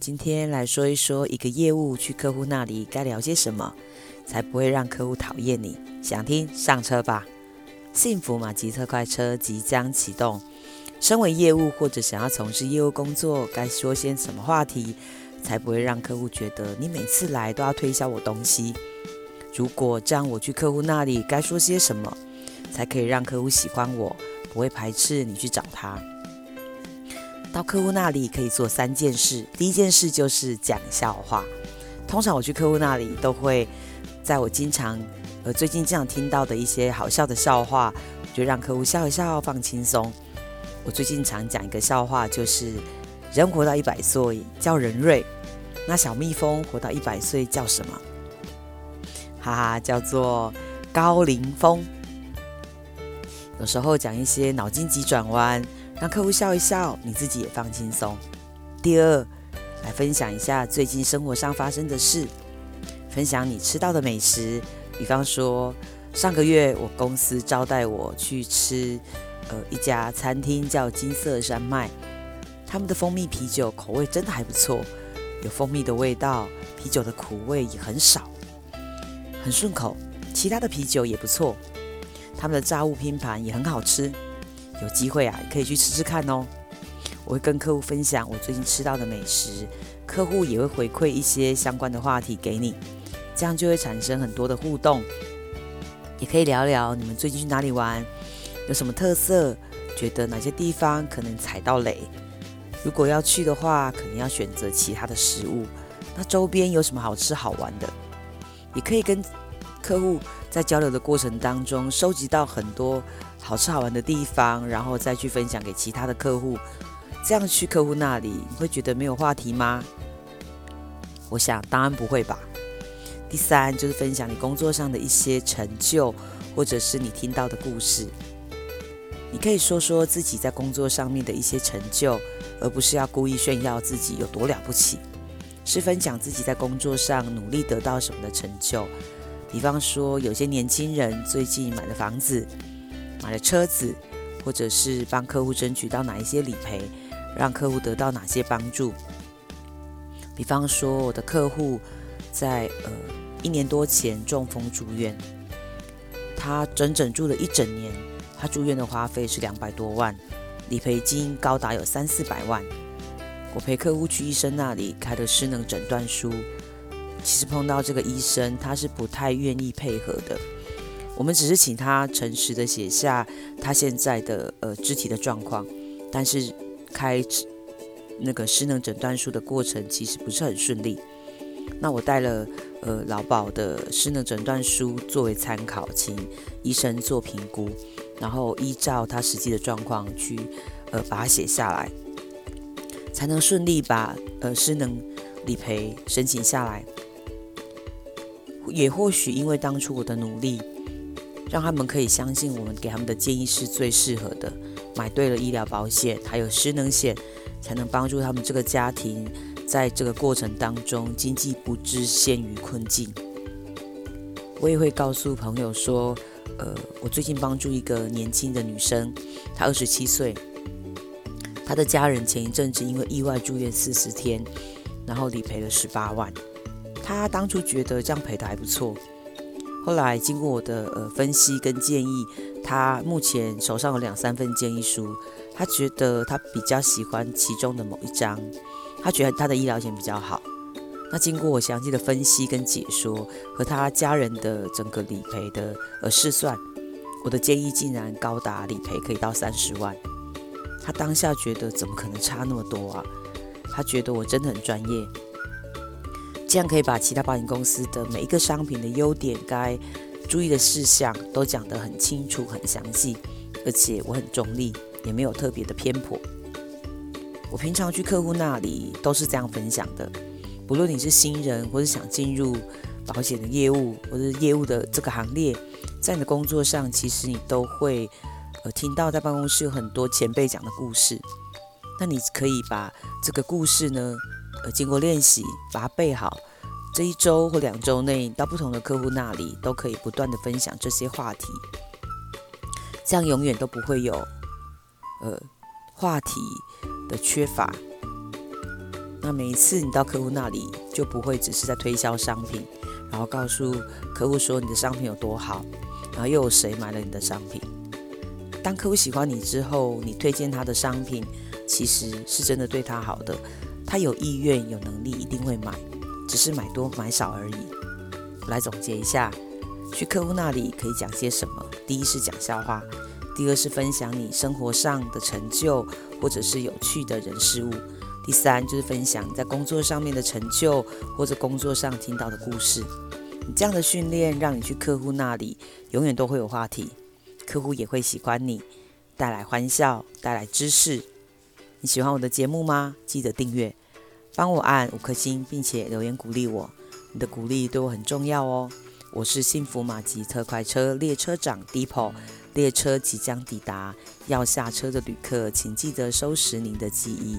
今天来说一说一个业务去客户那里该聊些什么，才不会让客户讨厌你。想听上车吧！幸福马吉特快车即将启动。身为业务或者想要从事业务工作，该说些什么话题，才不会让客户觉得你每次来都要推销我东西？如果这样，我去客户那里该说些什么，才可以让客户喜欢我，不会排斥你去找他？到客户那里可以做三件事，第一件事就是讲笑话。通常我去客户那里都会，在我经常呃最近经常听到的一些好笑的笑话，就让客户笑一笑，放轻松。我最近常讲一个笑话，就是人活到一百岁叫人瑞，那小蜜蜂活到一百岁叫什么？哈哈，叫做高龄蜂。有时候讲一些脑筋急转弯。让客户笑一笑，你自己也放轻松。第二，来分享一下最近生活上发生的事，分享你吃到的美食。比方说，上个月我公司招待我去吃，呃，一家餐厅叫金色山脉，他们的蜂蜜啤酒口味真的还不错，有蜂蜜的味道，啤酒的苦味也很少，很顺口。其他的啤酒也不错，他们的炸物拼盘也很好吃。有机会啊，可以去吃吃看哦。我会跟客户分享我最近吃到的美食，客户也会回馈一些相关的话题给你，这样就会产生很多的互动。也可以聊聊你们最近去哪里玩，有什么特色，觉得哪些地方可能踩到雷。如果要去的话，可能要选择其他的食物。那周边有什么好吃好玩的？也可以跟客户在交流的过程当中收集到很多。好吃好玩的地方，然后再去分享给其他的客户，这样去客户那里，你会觉得没有话题吗？我想当然不会吧。第三就是分享你工作上的一些成就，或者是你听到的故事。你可以说说自己在工作上面的一些成就，而不是要故意炫耀自己有多了不起，是分享自己在工作上努力得到什么的成就。比方说，有些年轻人最近买了房子。买了车子，或者是帮客户争取到哪一些理赔，让客户得到哪些帮助。比方说，我的客户在呃一年多前中风住院，他整整住了一整年，他住院的花费是两百多万，理赔金高达有三四百万。我陪客户去医生那里开了失能诊断书，其实碰到这个医生，他是不太愿意配合的。我们只是请他诚实的写下他现在的呃肢体的状况，但是开那个失能诊断书的过程其实不是很顺利。那我带了呃劳保的失能诊断书作为参考，请医生做评估，然后依照他实际的状况去呃把它写下来，才能顺利把呃失能理赔申请下来。也或许因为当初我的努力。让他们可以相信我们给他们的建议是最适合的，买对了医疗保险，还有失能险，才能帮助他们这个家庭在这个过程当中经济不致陷于困境。我也会告诉朋友说，呃，我最近帮助一个年轻的女生，她二十七岁，她的家人前一阵子因为意外住院四十天，然后理赔了十八万，她当初觉得这样赔的还不错。后来经过我的呃分析跟建议，他目前手上有两三份建议书，他觉得他比较喜欢其中的某一张，他觉得他的医疗险比较好。那经过我详细的分析跟解说，和他家人的整个理赔的呃试算，我的建议竟然高达理赔可以到三十万。他当下觉得怎么可能差那么多啊？他觉得我真的很专业。这样可以把其他保险公司的每一个商品的优点、该注意的事项都讲得很清楚、很详细，而且我很中立，也没有特别的偏颇。我平常去客户那里都是这样分享的，不论你是新人，或是想进入保险的业务，或是业务的这个行列，在你的工作上，其实你都会呃听到在办公室有很多前辈讲的故事。那你可以把这个故事呢，呃，经过练习，把它背好。这一周或两周内，到不同的客户那里，都可以不断的分享这些话题。这样永远都不会有，呃，话题的缺乏。那每一次你到客户那里，就不会只是在推销商品，然后告诉客户说你的商品有多好，然后又有谁买了你的商品。当客户喜欢你之后，你推荐他的商品，其实是真的对他好的，他有意愿、有能力，一定会买，只是买多买少而已。来总结一下，去客户那里可以讲些什么？第一是讲笑话，第二是分享你生活上的成就，或者是有趣的人事物。第三就是分享在工作上面的成就，或者工作上听到的故事。你这样的训练，让你去客户那里永远都会有话题，客户也会喜欢你，带来欢笑，带来知识。你喜欢我的节目吗？记得订阅，帮我按五颗星，并且留言鼓励我。你的鼓励对我很重要哦。我是幸福马吉特快车列车长 Deepo，列车即将抵达，要下车的旅客请记得收拾您的记忆。